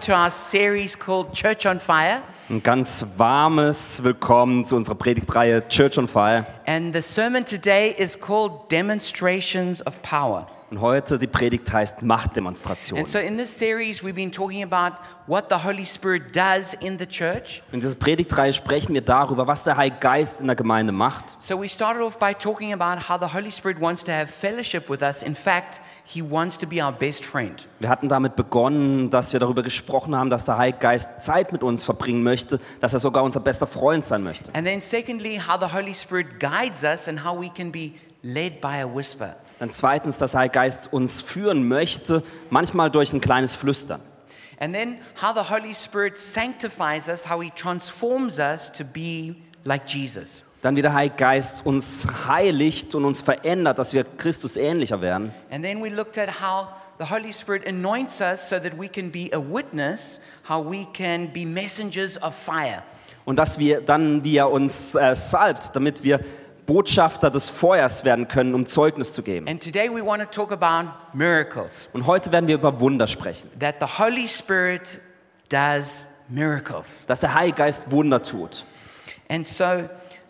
to our series called Church on Fire. Ein ganz warmes Willkommen zu unserer Predigtreihe Church on Fire. And the sermon today is called Demonstrations of Power. Und heute die Predigt heißt Machtdemonstration. And so in this series, we've been talking about what the Holy Spirit does in the church. In dieser Predigtreihe sprechen wir darüber, was der Heilige Geist in der Gemeinde macht. So we started off by talking about how the Holy Spirit wants to have fellowship with us. In fact, he wants to be our best friend. Wir hatten damit begonnen, dass wir darüber gesprochen haben, dass der Heilige Geist Zeit mit uns verbringen möchte, dass er sogar unser bester Freund sein möchte. And then secondly, how the Holy Spirit guides us and how we can be led by a whisper. Dann zweitens, dass der Heilige Geist uns führen möchte, manchmal durch ein kleines Flüstern. And then how the Holy Spirit sanctifies us, how he transforms us to be like Jesus. Dann wie der Heilige Geist uns heiligt und uns verändert, dass wir Christus ähnlicher werden. And then we looked at how the Holy Spirit anoints us so that we can be a witness, how we can be messengers of fire. Und dass wir dann, wie er uns äh, salbt, damit wir Botschafter des Feuers werden können, um Zeugnis zu geben. And today we want to talk about miracles, Und heute werden wir über Wunder sprechen, that the Holy Spirit does miracles. dass der Heilige Geist Wunder tut. And so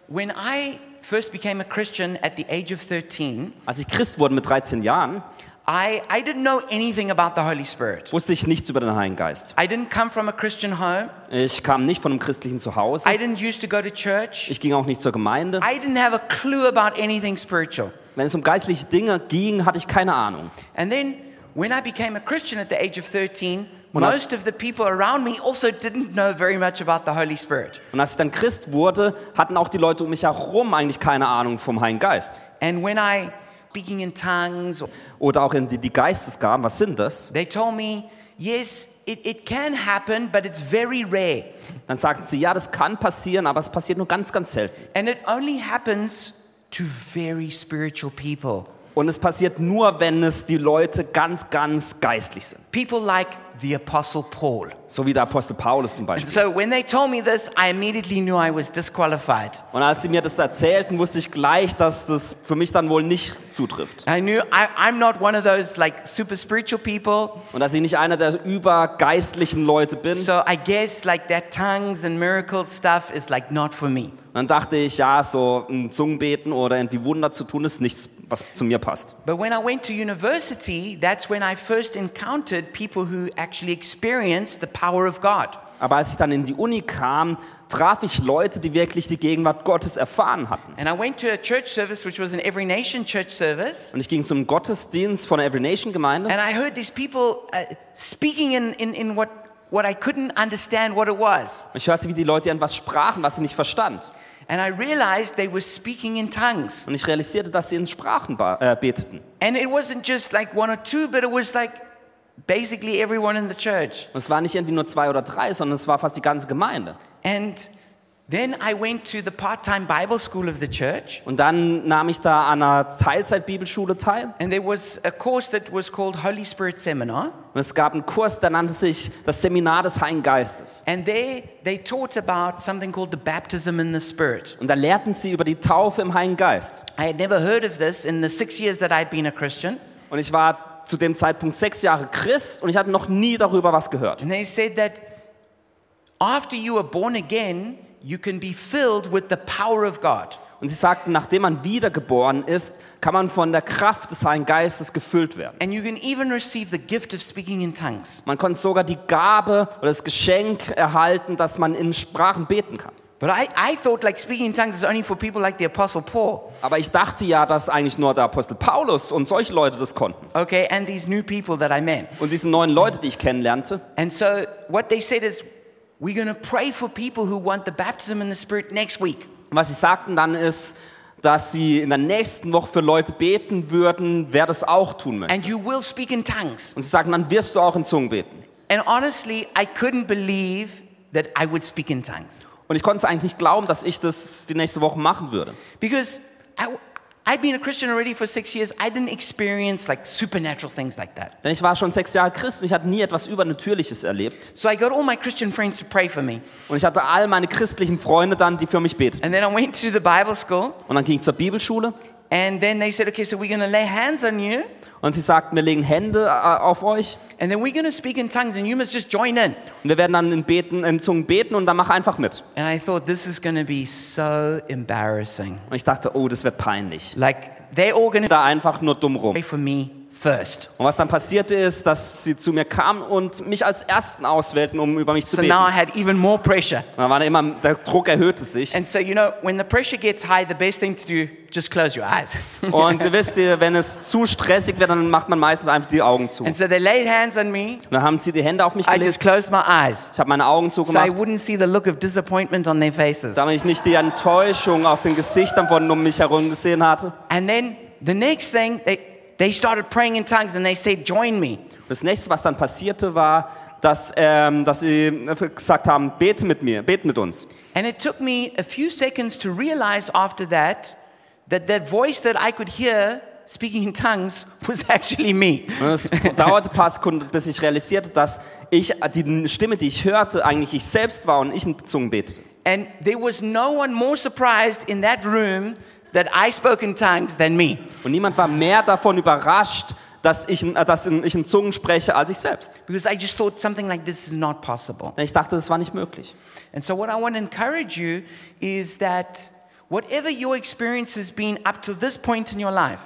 when I first became a Christian at the age of 13, Als ich Christ wurde mit 13 Jahren, I, I didn't know anything about the Holy Spirit. wusste ich nichts über den Heiligen Geist. I didn't come from a Christian home. Ich kam nicht von einem christlichen Zuhause. I didn't used to go to church. Ich ging auch nicht zur Gemeinde. I didn't have a clue about anything spiritual. Wenn es um geistliche Dinge ging, hatte ich keine Ahnung. And then when I became a Christian at the age of 13, When I- most of the people around me also didn't know very much about the Holy Spirit. Und als ich dann Christ wurde, hatten auch die Leute um mich herum eigentlich keine Ahnung vom Heiligen Geist. And when I speaking in tongues, Oder auch in die, die Geistesgaben, was sind das? they told me, yes, it, it can happen, but it's very rare. Dann sagten sie, ja, das kann passieren, aber es passiert nur ganz, ganz selten. And it only happens to very spiritual people. Und es passiert nur, wenn es die Leute ganz, ganz geistlich sind. People like the Apostle Paul. So wie der Apostel Paulus zum Beispiel. So when they told me this, I immediately knew I was disqualified. Und als sie mir das erzählten, wusste ich gleich, dass das für mich dann wohl nicht zutrifft. I knew I, I'm not one of those like super spiritual people. Und dass ich nicht einer der übergeistlichen Leute bin. So I guess like that tongues and miracles stuff is like not for me. Dann dachte ich, ja, so ein Zungenbeten oder irgendwie Wunder zu tun, ist nichts, was zu mir passt. But when I went to university, that's when I first encountered people who actually experienced the power of God. Aber als ich dann in die Uni kam, traf ich Leute, die wirklich die Gegenwart Gottes erfahren hatten. And I went to a church service, which was an Every Nation church service. Und ich ging zum Gottesdienst von der Every Nation Gemeinde. And I heard these people uh, speaking in, in, in what, what I couldn't understand what it was. Ich hörte, wie die Leute etwas sprachen, was sie nicht verstand. And I realized they were speaking in tongues. Und ich realisierte, dass sie in Sprachen äh, beteten. And it wasn't just like one or two, but it was like basically everyone in the church. Und es war nicht irgendwie nur zwei oder drei, sondern es war fast die ganze Gemeinde. And then I went to the part time Bible school of the church. Und dann nahm ich da an einer Teilzeit-Bibelschule teil. And there was a course that was called Holy Spirit Seminar. Und es gab einen Kurs, der nannte sich das Seminar des Heiligen Geistes. And there they taught about something called the baptism in the Spirit. Und da lehrten sie über die Taufe im Heiligen Geist. I had never heard of this in the six years that I'd been a Christian. Und ich war zu dem Zeitpunkt sechs Jahre Christ und ich hatte noch nie darüber was gehört. And they said that after you are born again, you can be filled with the power of God. Und sie sagten, nachdem man wiedergeboren ist, kann man von der Kraft des Heiligen Geistes gefüllt werden. And you can even receive the gift of speaking in tongues. Man konnte sogar die Gabe oder das Geschenk erhalten, dass man in Sprachen beten kann. But I, I thought like speaking in tongues is only for people like the Apostle Paul. Aber ich dachte ja, dass eigentlich nur der Apostel Paulus und solche Leute das konnten. Okay, and these new people that I met. Und diese neuen Leute, die ich kennenlernte. And so what they said is, we're going to pray for people who want the baptism in the Spirit next week. Was sie sagten dann ist, dass sie in der nächsten Woche für Leute beten würden, wer das auch tun möchte. And you will speak in tongues. Und sie sagten, dann wirst du auch in Zungen beten. And honestly, I couldn't believe that I would speak in tongues. Und ich konnte es eigentlich nicht glauben, dass ich das die nächste Woche machen würde. Because I, I'd been a Christian already for six years. I didn't experience like supernatural things like that. Denn ich war schon sechs Jahre Christ und ich hatte nie etwas Übernatürliches erlebt. So I got all my Christian friends to pray for me. Und ich hatte all meine christlichen Freunde dann, die für mich beteten. And then I went to the Bible school. Und dann ging ich zur Bibelschule And then they said, okay, so we're going to lay hands on you. Und sie sagten, wir legen Hände äh, auf euch and then we're going to speak in tongues and you must just join in. und wir werden dann in, beten, in Zungen beten und dann mach einfach mit. And I thought this is going to be so embarrassing. Und ich dachte, oh, das wird peinlich. Like they're all going to Da einfach nur dumm rum. pray for me first. Und was dann passierte ist, dass sie zu mir kamen und mich als Ersten auswählten, um über mich zu So beten. now I Und had even more pressure. dann war da immer, der Druck erhöhte sich. And so, you know, when the pressure gets high, the best thing to do, just close your eyes. Und ihr wisst ihr, wenn es zu stressig wird, dann macht man meistens einfach die Augen zu. Und and so they laid hands on me. dann haben sie die Hände auf mich I just gelegt. closed my eyes Ich habe meine Augen so I zugemacht, wouldn't see the look of disappointment on their faces. damit ich nicht die Enttäuschung auf den Gesichtern von um mich herum gesehen hatte. And then the next thing, they, they started praying in tongues and they said, Join me. Das nächste, was dann passierte, war, dass, ähm, dass sie gesagt haben, bete mit mir, bete mit uns. And it took me a few seconds to realize after that that that voice that I could hear speaking in tongues was actually me. Es dauerte ein paar Sekunden, bis ich realisierte, dass ich die Stimme, die ich hörte, eigentlich ich selbst war und ich in Zungen betete. And there was no one more surprised in that room that I spoke in tongues than me. Und niemand war mehr davon überrascht, dass ich, äh, dass ich in Zungen spreche, als ich selbst. Because I just thought something like this is not possible. Ich dachte, das war nicht möglich. And so, what I want to encourage you is that whatever your experience has been up to this point in your life,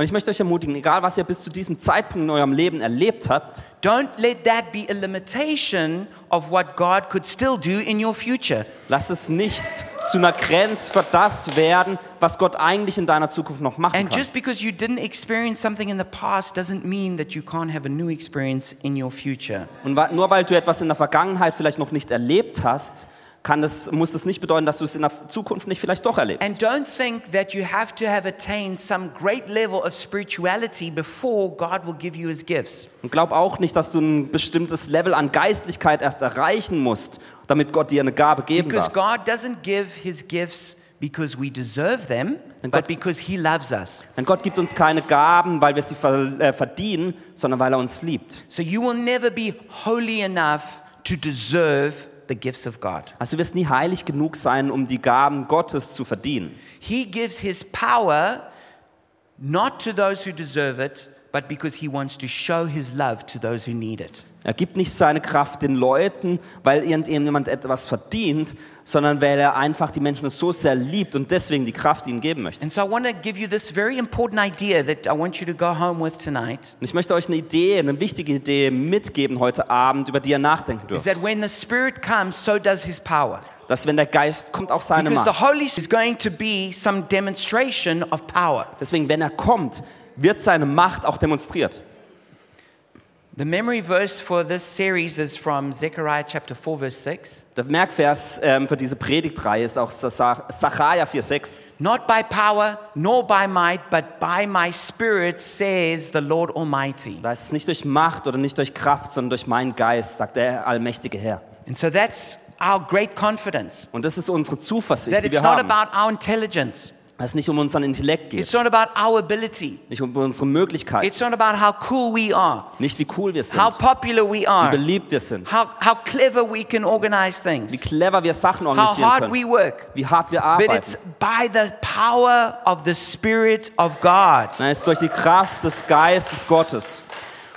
Und ich möchte euch ermutigen, egal was ihr bis zu diesem Zeitpunkt in eurem Leben erlebt habt, don't let that be a limitation of what God could still do in your future. lasst es nicht zu einer Grenze für das werden, was Gott eigentlich in deiner Zukunft noch machen And kann. just because you didn't experience something in the past doesn't mean that you can't have a new experience in your future. Und wa- nur weil du etwas in der Vergangenheit vielleicht noch nicht erlebt hast, kann das, muss das nicht bedeuten, dass du es in der Zukunft nicht vielleicht doch erlebst. And don't think that you have to have attained some great level of spirituality before God will give you his gifts. Und glaub auch nicht, dass du ein bestimmtes Level an Geistlichkeit erst erreichen musst, damit Gott dir eine Gabe geben Because darf. God doesn't give his gifts because we deserve them, And but because he loves us. Denn Gott gibt uns keine Gaben, weil wir sie äh, verdienen, sondern weil er uns liebt. So you will never be holy enough to deserve the gifts of God. Also du wirst nie heilig genug sein, um die Gaben Gottes zu verdienen. He gives his power not to those who deserve it, but because he wants to show his love to those who need it. Er gibt nicht seine Kraft den Leuten, weil irgendjemand etwas verdient, sondern weil er einfach die Menschen so sehr liebt und deswegen die Kraft ihnen geben möchte. And so I want to give you this very important idea that I want you to go home with tonight. Und ich möchte euch eine Idee, eine wichtige Idee mitgeben heute Abend, über die ihr nachdenken Is dürft. that when the Spirit comes, so does his power. Dass wenn der Geist kommt, auch seine Because Macht. Deswegen, wenn er kommt, wird seine Macht auch demonstriert. The memory verse for this series is from Zechariah chapter 4, verse 6. Der Merkvers ähm, für diese Predigtreihe ist auch Sa- Sacharja 4,6. Not by power, nor by might, but by my Spirit, says the Lord Almighty. Da ist nicht durch Macht oder nicht durch Kraft, sondern durch meinen Geist, sagt der allmächtige Herr. And so that's our great confidence Und das ist unsere Zuversicht, that die it's wir not haben. about our intelligence, es nicht um unseren Intellekt it's not about our ability, nicht um unsere Möglichkeiten, it's not about how cool we are, nicht wie cool wir sind, how popular we wie are, beliebt wir sind, how, how clever we can organize wie things, clever wir Sachen how hard können, we work. wie hart wir But it's by the power of the Spirit of God. Nein, es ist durch die Kraft des Geistes Gottes.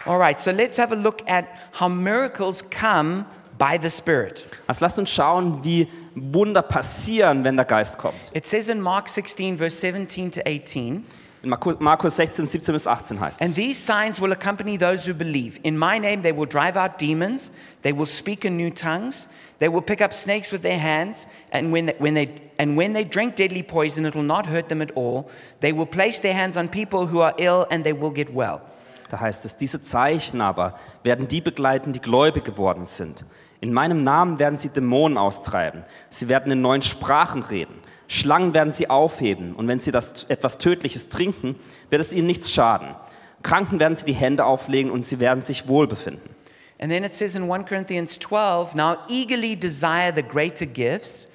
All right, so let's have a look at how miracles come by the Spirit. Also lasst uns schauen, wie Wunder passieren, wenn der Geist kommt. It says in Mark 16, verse 17 to 18, In Marku- Markus 16, 17 bis 18 heißt and es. these signs will accompany those who believe. In my name, they will drive out demons, they will speak in new tongues, they will pick up snakes with their hands, and when they, when they, and when they drink deadly poison, it will not hurt them at all. They will place their hands on people who are ill, and they will get well. Da heißt es, diese Zeichen aber werden die begleiten, die gläubig geworden sind. In meinem Namen werden sie Dämonen austreiben. Sie werden in neuen Sprachen reden. Schlangen werden sie aufheben. Und wenn sie das etwas Tödliches trinken, wird es ihnen nichts schaden. Kranken werden sie die Hände auflegen und sie werden sich wohlbefinden. And then it says in 1 Corinthians 12, now eagerly desire the greater gifts,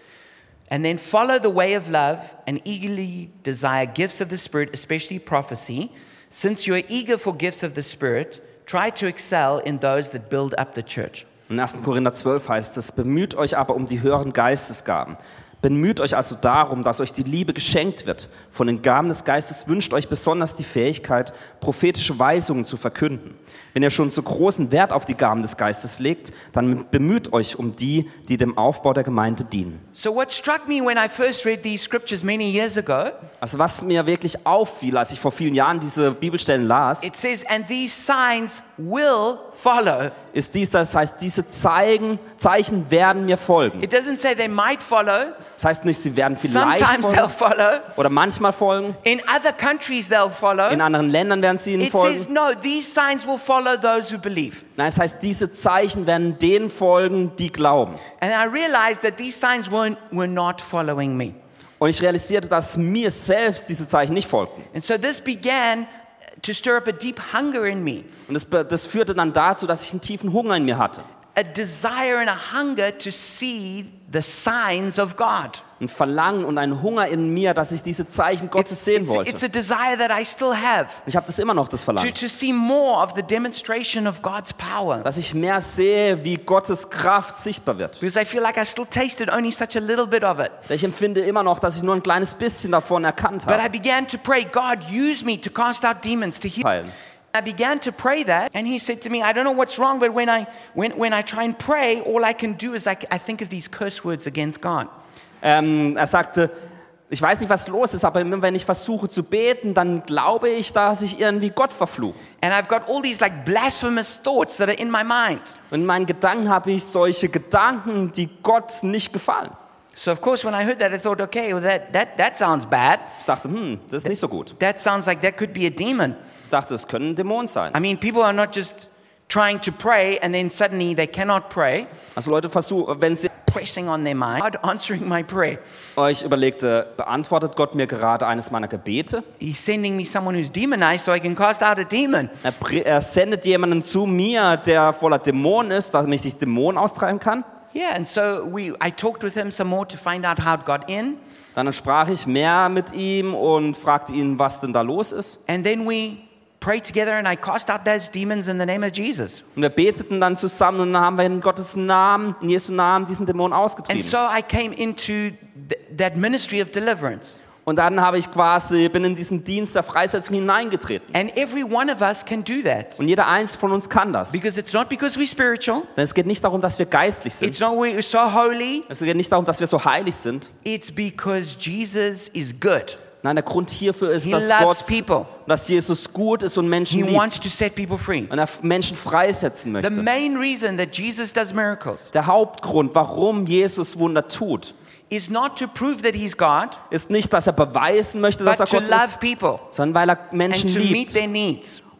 and then follow the way of love, and eagerly desire gifts of the Spirit, especially prophecy. Since you are eager for gifts of the Spirit, try to excel in those that build up the church. In 1. Korinther 12 heißt es, bemüht euch aber um die höheren Geistesgaben. Bemüht euch also darum, dass euch die Liebe geschenkt wird. Von den Gaben des Geistes wünscht euch besonders die Fähigkeit, prophetische Weisungen zu verkünden. Wenn ihr schon so großen Wert auf die Gaben des Geistes legt, dann bemüht euch um die, die dem Aufbau der Gemeinde dienen. So, what struck me when I first read these scriptures many years ago, Also was mir wirklich auffiel, als ich vor vielen Jahren diese Bibelstellen las, it says, And these signs will follow. ist dies, das heißt, diese Zeigen, Zeichen werden mir folgen. It doesn't say they might follow, Das heißt nicht, sie werden vielleicht sometimes they'll folgen follow, oder manchmal folgen. in other countries they'll follow. In anderen Ländern werden sie ihnen It says, folgen. No, these signs will follow those who believe. Nein, es heißt, diese Zeichen werden denen folgen, die glauben. And I realized that these signs weren't, were not following me. Und ich realisierte, dass mir selbst diese Zeichen nicht folgten. And so this began to stir up a deep hunger in me, Und das, das führte dann dazu, dass ich einen tiefen Hunger in mir hatte. A desire and a hunger to see the signs of God. Ein Verlangen und ein Hunger in mir, dass ich diese Zeichen Gottes It's, sehen it's, wollte. it's a desire that I still have ich habe das immer noch, das to, Verlangen. to see more of the demonstration of God's power. Dass ich mehr sehe, wie Gottes Kraft sichtbar wird. Because I feel like I still tasted only such a little bit of it. Ich empfinde immer noch, dass ich nur ein kleines bisschen davon erkannt But I habe. began to pray, God, use me to cast out demons, to heal. I began to pray that, and he said to me, I don't know what's wrong, but when I, when, when I try and pray, all I can do is I, I think of these curse words against God. Ähm, er sagte, ich weiß nicht, was los ist, aber immer wenn ich versuche zu beten, dann glaube ich, dass ich irgendwie Gott verfluche. And I've got all these like blasphemous thoughts that are in my mind. Und in meinen Gedanken habe ich solche Gedanken, die Gott nicht gefallen. So, of course, when I heard that, I thought, okay, well, that, that, that sounds bad. Ich dachte, hm, das ist nicht so gut. That sounds like that could be a demon. Ich dachte, es können Dämonen sein. I mean, people are not just trying to pray and then suddenly they cannot pray, Also Leute versuchen, wenn sie pressing on their mind, God answering my prayer. euch überlegte, beantwortet Gott mir gerade eines meiner Gebete? He's sending me someone who's demonized so I can cast out a demon. Er, er sendet jemanden zu mir, der voller Dämonen ist, damit ich Dämonen austreiben kann. Yeah, and so we, I talked with him some more to find out how it got in. Dann sprach ich mehr mit ihm und fragte ihn, was denn da los ist. And then we prayed together and I cast out those demons in the name of Jesus. Und wir beteten dann zusammen und haben wir in Gottes Namen, in Jesu Namen diesen Dämon And ausgetrieben. so I came into th- that ministry of deliverance. Und dann habe ich quasi, bin in diesen Dienst der Freisetzung hineingetreten. And every one of us can do that. Und jeder eins von uns kann das. Denn Because it's not because we're spiritual, es geht nicht darum, dass wir geistlich sind. it's not we're so holy, Es geht nicht darum, dass wir so heilig sind. it's because Jesus is good. Nein, der Grund hierfür ist, He dass Gott, people. dass Jesus gut ist und Menschen He liebt. wants to set people free. Und er Menschen freisetzen The möchte. main reason that Jesus does miracles Der Hauptgrund, warum Jesus Wunder tut, is not to prove that he's God, ist nicht, dass er beweisen möchte, dass er Gott ist, people sondern weil er Menschen liebt.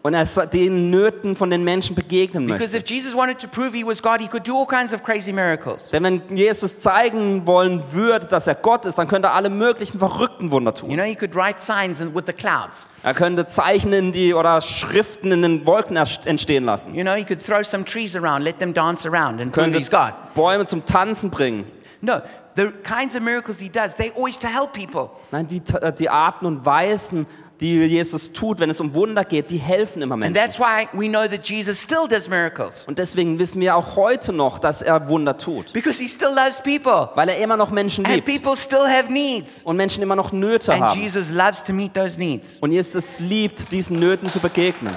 Und er den Nöten von den Menschen begegnen Because möchte. if Jesus wanted to prove he was God, he could do all kinds of crazy miracles. Denn wenn Jesus zeigen wollen würde, dass er Gott ist, dann könnte er alle möglichen verrückten Wunder You tun. know, he could write signs with the clouds. Er könnte Zeichen in die oder Schriften in den Wolken entstehen lassen. You know, he could throw some trees around, let them dance around, and prove Könnte he's God. Bäume zum Tanzen bringen. No, the kinds of miracles he does, they're always to help people. Nein, die, die Arten und Weisen, die Jesus tut, wenn es um Wunder geht, die helfen immer And Menschen. that's why we know that Jesus still does miracles. Und deswegen wissen wir auch heute noch, dass er Wunder tut. Because he still loves people. Weil er immer noch Menschen And liebt. people still have needs. Und Menschen immer noch Nöte And haben. Jesus loves to meet those needs. Und Jesus liebt, diesen Nöten zu begegnen.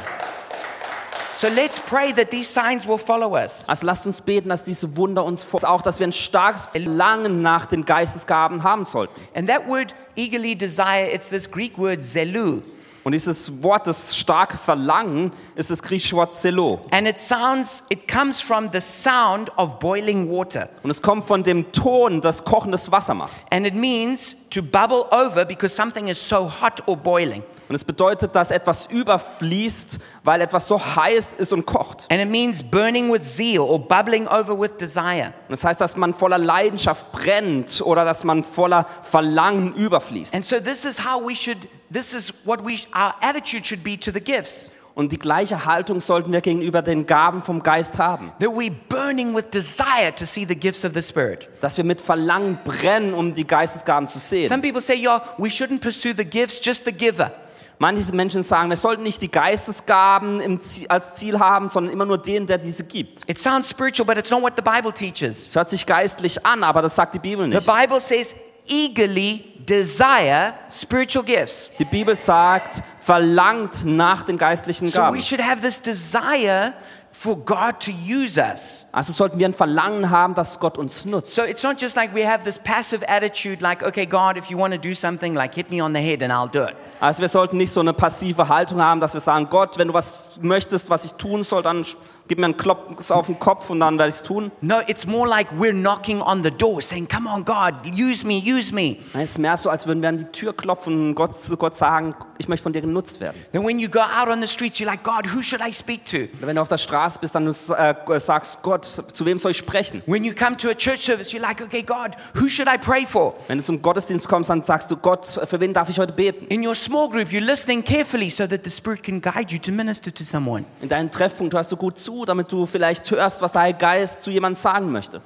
So let's pray that these signs will follow us. Also lasst uns beten, dass diese Wunder uns vor, auch, dass wir ein starkes Verlangen nach den Geistesgaben haben sollten. And that word eagerly desire, it's this Greek word zelu. Und dieses Wort, das starke Verlangen, ist das griechische Wort Zelo. And it sounds, it comes from the sound of boiling water. Und es kommt von dem Ton, das kochendes Wasser macht. And it means to bubble over because something is so hot or boiling. Und es bedeutet, dass etwas überfließt, weil etwas so heiß ist und kocht. And it means burning with zeal or bubbling over with desire. Und das heißt, dass man voller Leidenschaft brennt oder dass man voller Verlangen überfließt. And so this is how we should, this is what we, our attitude should be to the gifts. Und die gleiche Haltung sollten wir gegenüber den Gaben vom Geist haben. That we're burning with desire to see the gifts of the Spirit. Dass wir mit Verlangen brennen, um die Geistesgaben zu Some sehen. people say, yeah, we shouldn't pursue the gifts, just the giver. Manche Menschen sagen, wir sollten nicht die Geistesgaben Ziel, als Ziel haben, sondern immer nur den, der diese gibt. It sounds spiritual, but it's not what the Bible teaches. Es hört sich geistlich an, aber das sagt die Bibel The nicht. Bible says eagerly desire spiritual gifts. Die Bibel sagt, verlangt nach den geistlichen So Gaben. we should have this desire for God to use us. Also sollten wir ein Verlangen haben, dass Gott uns nutzt. So it's not just like we have this passive attitude, like, okay, God, if you want to do something, like hit me on the head and I'll do it. Also wir sollten nicht so eine passive Haltung haben, dass wir sagen, Gott, wenn du was möchtest, was ich tun soll, dann gib mir einen Klops auf den Kopf und dann werde ich es tun. No, it's more like we're knocking on the door saying, come on, God, use me, use me. Nein, Es ist mehr so, als würden wir an die Tür klopfen und Gott, zu Gott sagen, ich möchte von dir genutzt werden. Then when you go out on the streets, you're like, God, who should I speak to? Wenn du auf der Straße bist, dann du äh, sagst, Gott, zu wem soll ich sprechen? When you come to a church service, you're like, okay, God, who should I pray for? Wenn du zum Gottesdienst kommst, dann sagst du, Gott, für wen darf ich heute beten? In your small group, you're listening carefully so that the Spirit can guide you to minister to someone. In deinem Treffpunkt hörst du gut zu, damit du vielleicht hörst, was der Heilige Geist zu jemandem sagen möchte.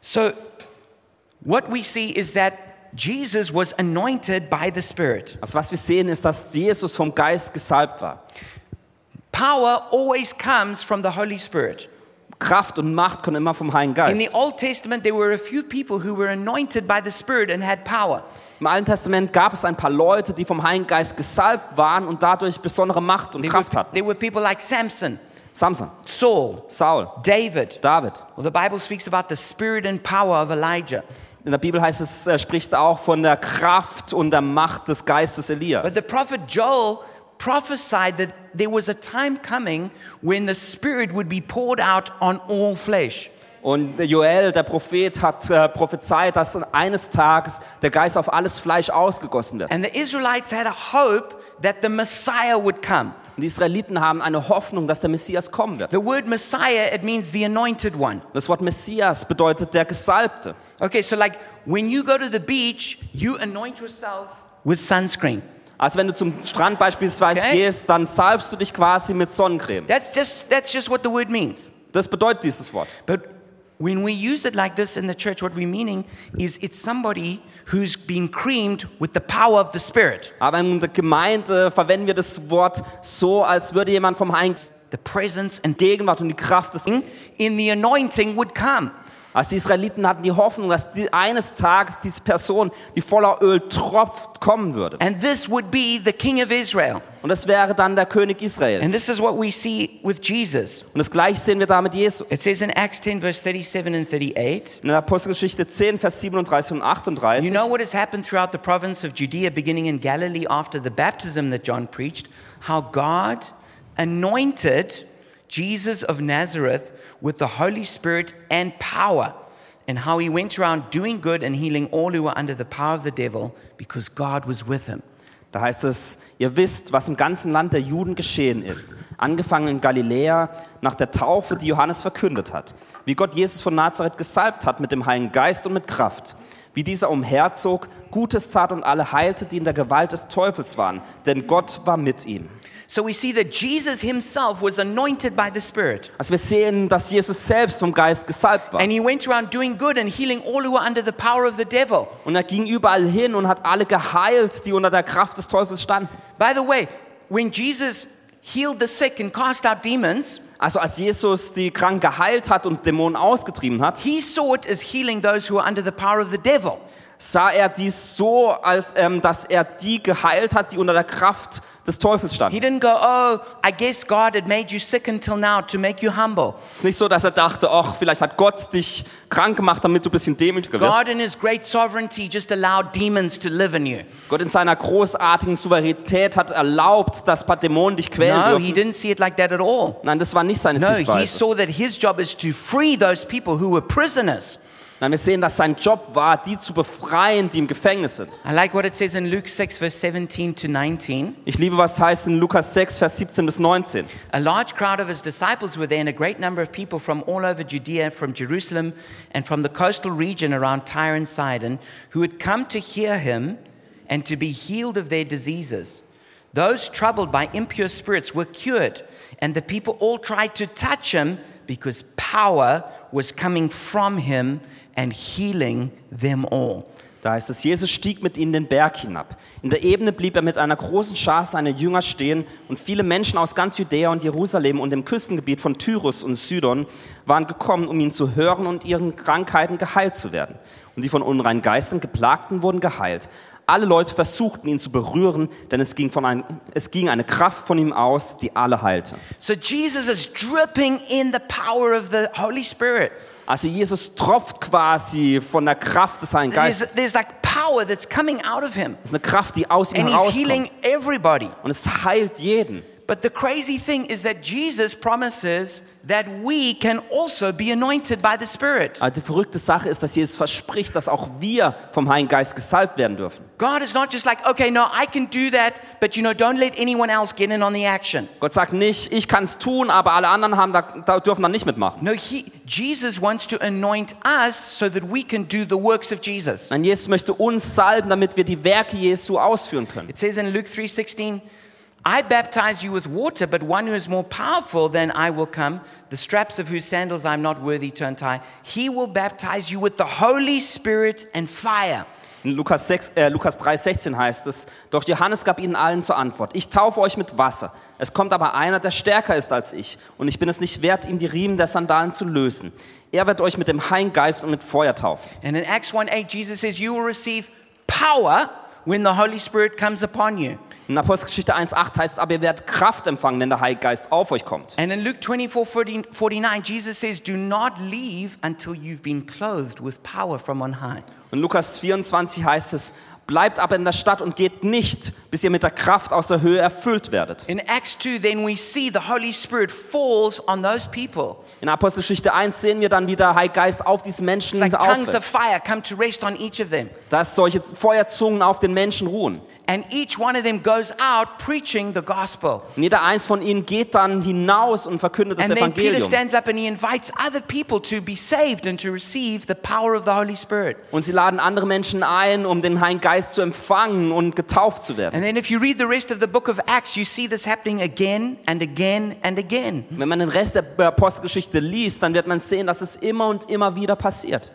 So, what we see is that Jesus was anointed by the Spirit. Also was wir sehen, ist, dass Jesus vom Geist gesalbt war. Power always comes from the Holy Spirit. Kraft und Macht kommen immer vom Heiligen In the Geist. Old Testament, there were a few people who were anointed by the Spirit and had power. Im Alten Testament gab es ein paar Leute, die vom Heiligen Geist gesalbt waren und dadurch besondere Macht und There Kraft hatten. there were people like Samson, Samson, Saul, Saul, David. David. Well, the Bible speaks about the spirit and power of Elijah. In der Bibel heißt es, er spricht auch von der Kraft und der Macht des Geistes But Elias. the prophet Joel prophesied that there was a time coming when the Spirit would be poured out on all flesh. Und Joel, der Prophet, hat äh, prophezeit, dass eines Tages der Geist auf alles Fleisch ausgegossen wird. And the Israelites had a hope that the Messiah would come. Und die Israeliten haben eine Hoffnung, dass der Messias kommen wird. The word Messiah, it means the anointed one. Das Wort Messias bedeutet der Gesalbte. Okay, so like when you go to the beach, you anoint yourself with sunscreen. Also wenn du zum Strand beispielsweise Okay. gehst, dann salbst du dich quasi mit Sonnencreme. That's just that's just what the word means. Das bedeutet dieses Wort. But when we use it like this in the church, what we're meaning is it's somebody who's been creamed with the power of the Spirit. Aber in der Gemeinde verwenden wir das Wort so, als würde jemand vom Heiligen The presence and Gegenwart und die Kraft des in the anointing would come. Also die Israeliten hatten die Hoffnung, dass die, eines Tages diese Person, die voller Öl tropft, kommen würde. And this would be the king of Israel. Und das wäre dann der König And Israels. this is what we see with Jesus. Und das gleiche sehen wir da mit Jesus. It says in Acts 10, verse 37 and 38. In der Apostelgeschichte 10, Vers 37 und 38. You know what has happened throughout the province of Judea, beginning in Galilee after the baptism that John preached? How God anointed Jesus of Nazareth with the Holy Spirit and power, and how he went around doing good and healing all who were under the power of the devil because God was with him. Da heißt es, ihr wisst, was im ganzen Land der Juden geschehen ist. Angefangen in Galiläa nach der Taufe, die Johannes verkündet hat. Wie Gott Jesus von Nazareth gesalbt hat mit dem Heiligen Geist und mit Kraft. Wie dieser umherzog, Gutes tat und alle heilte, die in der Gewalt des Teufels waren. Denn Gott war mit ihm. So we see that Jesus himself was anointed by the Spirit. Also wir sehen, dass Jesus selbst vom Geist gesalbt war. And he went around doing good and healing all who were under the power of the devil. Und er ging überall hin und hat alle geheilt, die unter der Kraft des Teufels standen. By the way, when Jesus healed the sick and cast out demons, Also als Jesus die Kranken geheilt hat und Dämonen ausgetrieben hat, he saw it as healing those who are under the power of the devil. Sah er dies so, als ähm, dass er die geheilt hat, die unter der Kraft des Teufels He standen. didn't go, Oh, I guess God had made you sick until now to make you humble. Es ist nicht so, dass er dachte, ach, vielleicht hat Gott dich krank gemacht, damit du ein bisschen demütiger wirst. God, in his great sovereignty, just allowed demons to live in you. Gott in seiner großartigen Souveränität hat erlaubt, dass ein paar Dämonen dich quälen No, he dürfen. didn't see it like that at all. Nein, das war nicht seine No, he Sichtweise. saw that his job is to free those people who were prisoners. Nein, wir sehen, dass sein Job war, die zu befreien, die im Gefängnis sind. I like what it says in Luke 6, verse 17 to 19. Ich liebe, was heißt in Lukas 6, Vers 17 bis 19. A large crowd of his disciples were there, and a great number of people from all over Judea, from Jerusalem, and from the coastal region around Tyre and Sidon, who had come to hear him and to be healed of their diseases. Those troubled by impure spirits were cured, and the people all tried to touch him because power was coming from him and healing them all. Da heißt es, Jesus stieg mit ihnen den Berg hinab. In der Ebene blieb er mit einer großen Schar seiner Jünger stehen und viele Menschen aus ganz Judäa und Jerusalem und dem Küstengebiet von Tyrus und Sidon waren gekommen, um ihn zu hören und ihren Krankheiten geheilt zu werden. Und die von unreinen Geistern geplagten wurden geheilt. Alle Leute versuchten ihn zu berühren, denn es ging, von ein, es ging eine Kraft von ihm aus, die alle heilte. So Jesus is dripping in the power of the Holy Spirit. Also Jesus tropft quasi von der Kraft des Heiligen There's, Geistes. there's like power that's coming out of him. Es ist eine Kraft, die aus ihm And he's healing herauskommt. everybody. Und es heilt jeden. But the crazy thing is that Jesus promises that we can also be anointed by the Spirit. Aber die verrückte Sache ist, dass Jesus verspricht, dass auch wir vom Heiligen Geist gesalbt werden dürfen. God is not just like, okay, no, I can do that, but you know, don't let anyone else get in on the action. Gott sagt nicht, ich kann es tun, aber alle anderen haben da, da dürfen dann nicht mitmachen. No, he, Jesus wants to anoint us so that we can do the works of Jesus. Nein, Jesus möchte uns salben, damit wir die Werke Jesu ausführen können. It says in Luke 3:16, I baptize you with water, but one who is more powerful than I will come, the straps of whose sandals I'm not worthy to untie. He will baptize you with the Holy Spirit and fire. In Lukas, 6, äh, Lukas 3,16 heißt es, doch Johannes gab ihnen allen zur Antwort, ich taufe euch mit Wasser. Es kommt aber einer, der stärker ist als ich, und ich bin es nicht wert, ihm die Riemen der Sandalen zu lösen. Er wird euch mit dem Heiligen Geist und mit Feuer taufen. And in Acts 1:8, Jesus says, You will receive power when the Holy Spirit comes upon you. In Apostelgeschichte 1,8 heißt es, aber ihr werdet Kraft empfangen, wenn der Heilige Geist auf euch kommt. And in Luke 24 49, Jesus says, Do not leave until you've been clothed with power from on high. In Lukas 24 heißt es, bleibt aber in der Stadt und geht nicht, bis ihr mit der Kraft aus der Höhe erfüllt werdet. In Acts 2, then we see the Holy Spirit falls on those people. In Apostelgeschichte 1 sehen wir dann, wie der Heilige Geist auf diesen Menschen It's like tongues of fire come to rest on each of them. Dass solche Feuerzungen auf den Menschen ruhen. And each one of them goes out preaching the gospel. Und jeder eins von ihnen geht dann hinaus und verkündet das And then Peter Evangelium. stands up and he invites other people to be saved and to receive the power of the Holy Spirit. Und sie laden andere Menschen ein, um den Heiligen Geist zu empfangen und getauft zu werden. And then if you read the rest of the book of Acts, you see this happening again and again and again. Wenn man den Rest der Apostelgeschichte liest, dann wird man sehen, dass es immer und immer wieder passiert.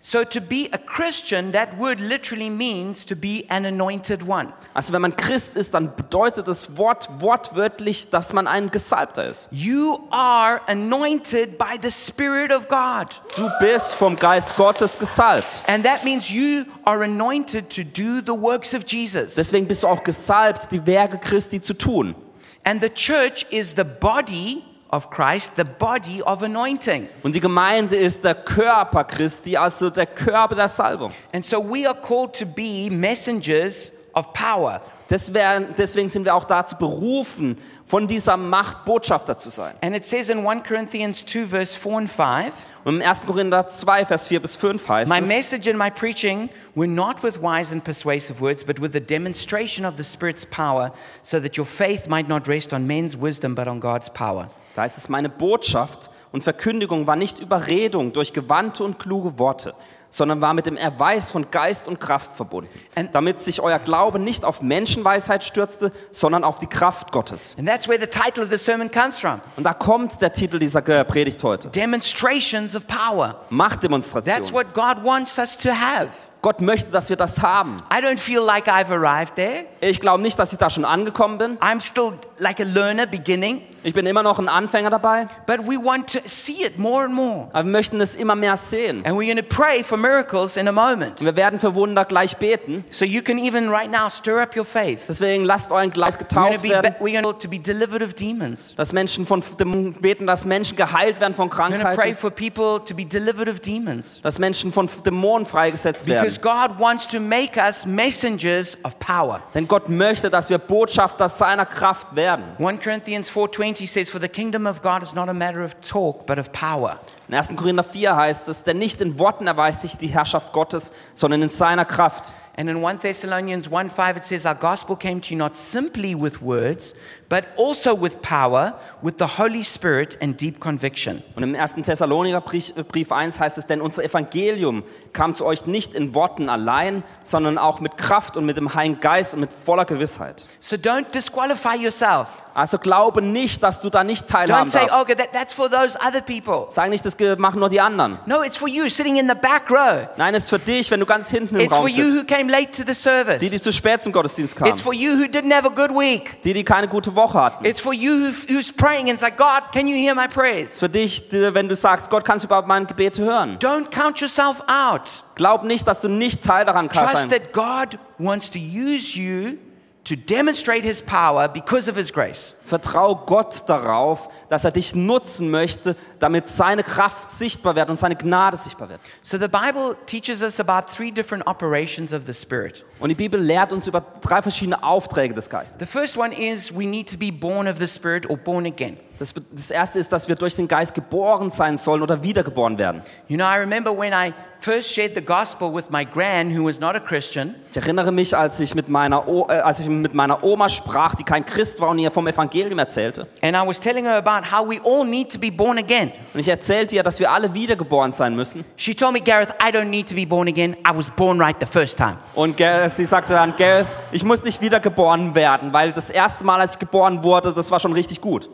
So to be a Christian, that word literally means to be an anointed one. Also wenn man Christ ist, dann bedeutet das Wort wortwörtlich, dass man ein Gesalbter ist. You are anointed by the Spirit of God. Du bist vom Geist Gottes gesalbt. And that means you are anointed to do the works of Jesus. Deswegen bist du auch gesalbt, die Werke Christi zu tun. And the church is the body of Christ, the body of anointing. Und die Gemeinde ist der Körper Christi, also der Körper der Salbung. And so we are called to be messengers of power. Deswegen, sind wir auch dazu berufen, von dieser Macht Botschafter zu sein. And it says in 1 Corinthians 2, verse 4 and 5 Und im 1. Korinther 2, Vers 4 bis 5 heißt My es, message and my preaching were not with wise and persuasive words, but with the demonstration of the Spirit's power, so that your faith might not rest on men's wisdom, but on God's power. da heißt es, meine Botschaft und Verkündigung war nicht Überredung durch gewandte und kluge Worte, sondern war mit dem Erweis von Geist und Kraft verbunden, And- damit sich euer Glaube nicht auf Menschenweisheit stürzte, sondern auf die Kraft Gottes. And that's where the title of the sermon comes from Und da kommt der Titel dieser Predigt heute. Demonstrations of Power. That's Machtdemonstration. what God wants us to have. Gott möchte, dass wir das haben. I don't feel like I've arrived there. Ich glaube nicht, dass ich da schon angekommen bin. I'm still like a learner beginning, Ich bin immer noch ein Anfänger dabei. but we want to see it more and more. Aber wir möchten es immer mehr sehen. And we're going to pray for miracles in a moment. Und wir werden für Wunder gleich beten. So you can even right now stir up your faith. Deswegen lasst euren We're to getauft be, werden. we're going to be delivered of demons. Dass Menschen von Dämonen beten, dass Menschen geheilt werden von We're going to pray Krankheiten. for people to be delivered of demons. Dass Menschen von Dämonen freigesetzt Because. God wants to make us messengers of power. Denn Gott möchte, dass wir Botschafter seiner Kraft werden. 1 Corinthians 4:20 says for the kingdom of God is not a matter of talk but of power. In 1. Korinther 4 heißt es, denn nicht in Worten erweist sich die Herrschaft Gottes, sondern in seiner Kraft. And in 1 Thessalonians 1:5 it says our gospel came to you not simply with words but also with power with the Holy Spirit and deep conviction. Und im 1. Thessaloniker Brief, Brief 1 heißt es, denn unser Evangelium kam zu euch nicht in Worten allein, sondern auch mit Kraft und mit dem Heiligen Geist und mit voller Gewissheit. So don't disqualify yourself. Also glaube nicht, dass du da nicht Don't teilhaben say, darfst. okay, that, that's for those other people. Sag nicht, das machen nur die anderen. No, it's for you sitting in the back row. Nein, es ist für dich, wenn du ganz hinten im It's for Raum you sitzt. who came late to the service. Die, die zu spät zum Gottesdienst kamen. It's for you who didn't have a good week. Die, die keine gute Woche hatten. It's for you who, who's praying and it's like, God, can you hear my ist für dich, wenn du sagst, Gott, kannst du überhaupt meine Gebete hören? Don't count yourself out. Glaub nicht, dass du nicht Teil daran kannst Trust that God wants to use you to demonstrate his power because of his grace. Vertrau Gott darauf, dass er dich nutzen möchte, damit seine Kraft sichtbar wird und seine Gnade sichtbar wird. So the Bible teaches us about three different operations of the Spirit. Und die Bibel lehrt uns über drei verschiedene Aufträge des Geistes. The first one is we need to be born of the Spirit or born again. Das, das erste ist, dass wir durch den Geist geboren sein sollen oder wiedergeboren werden. You know, I remember when I first shared the gospel with my gran, who was not a Christian, Ich erinnere mich, als ich mit meiner, o äh, als ich mit meiner Oma sprach, die kein Christ war und ihr vom Evangelium erzählte. and I was telling her about how we all need to be born again. Und ich erzählte ihr, dass wir alle wiedergeboren sein müssen. She told me, Gareth, I don't need to be born again. I was born right the first time. Und Gareth- sie sagte dann, Gareth, ich muss nicht wiedergeboren werden, weil das erste Mal, als ich geboren wurde, das war schon richtig gut.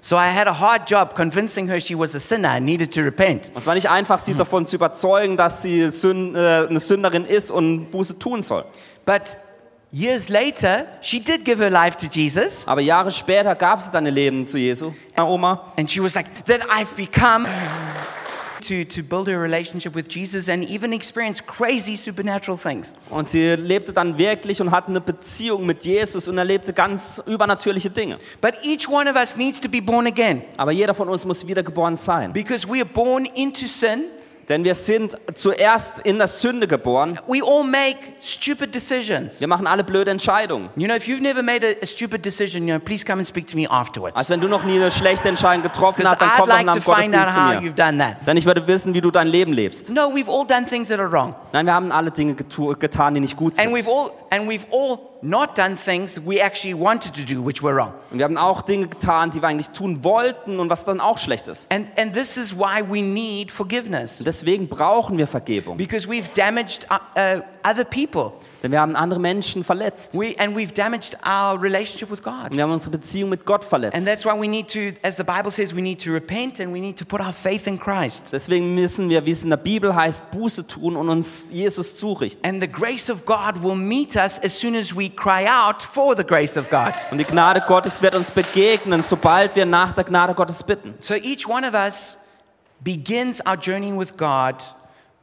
So I had a hard job convincing her she was a sinner and needed to repent. Es war nicht einfach, sie davon zu überzeugen, dass sie äh, eine Sünderin ist und Buße tun soll. But years later, she did give her life to Jesus. Aber Jahre später gab sie dann ihr Leben zu Jesu, na Oma. And she was like, that I've become to, to build a relationship with Jesus and even experience crazy supernatural things. Und sie lebte dann wirklich und hatte eine Beziehung mit Jesus und erlebte ganz übernatürliche Dinge. But each one of us needs to be born again Aber jeder von uns muss wiedergeboren sein. because we are born into sin. Denn wir sind zuerst in der Sünde geboren. We all make stupid decisions. Wir machen alle blöde Entscheidungen. You know, if you've never made a, a stupid decision, you know, please come and speak to me afterwards. Als wenn du noch nie eine schlechte Entscheidung getroffen hast, dann I'd komm doch like nach to dem Gottesdienst zu mir. Denn ich würde wissen, wie du dein Leben lebst. No, we've all done things that are wrong. Nein, wir haben alle Dinge getan, die nicht gut And sind. we've all and we've all not done things we actually wanted to do which were wrong. Und wir haben auch Dinge getan, die wir eigentlich tun wollten und was dann auch schlecht ist. And and this is why we need forgiveness. Und deswegen brauchen wir Vergebung. Because we've damaged uh, uh, other people. Denn wir haben andere Menschen verletzt. We, and we've damaged our relationship with God. Und wir haben unsere Beziehung mit Gott And verletzt. that's why we need to, as the Bible says, we need to repent and we need to put our faith in Christ. Deswegen müssen wir, wie es in der Bibel heißt, Buße tun und uns Jesus zurichten. And the grace of God will meet us as soon as we cry out for the grace of God. Und die Gnade Gottes wird uns begegnen, sobald wir nach der Gnade Gottes bitten. So each one of us begins our journey with God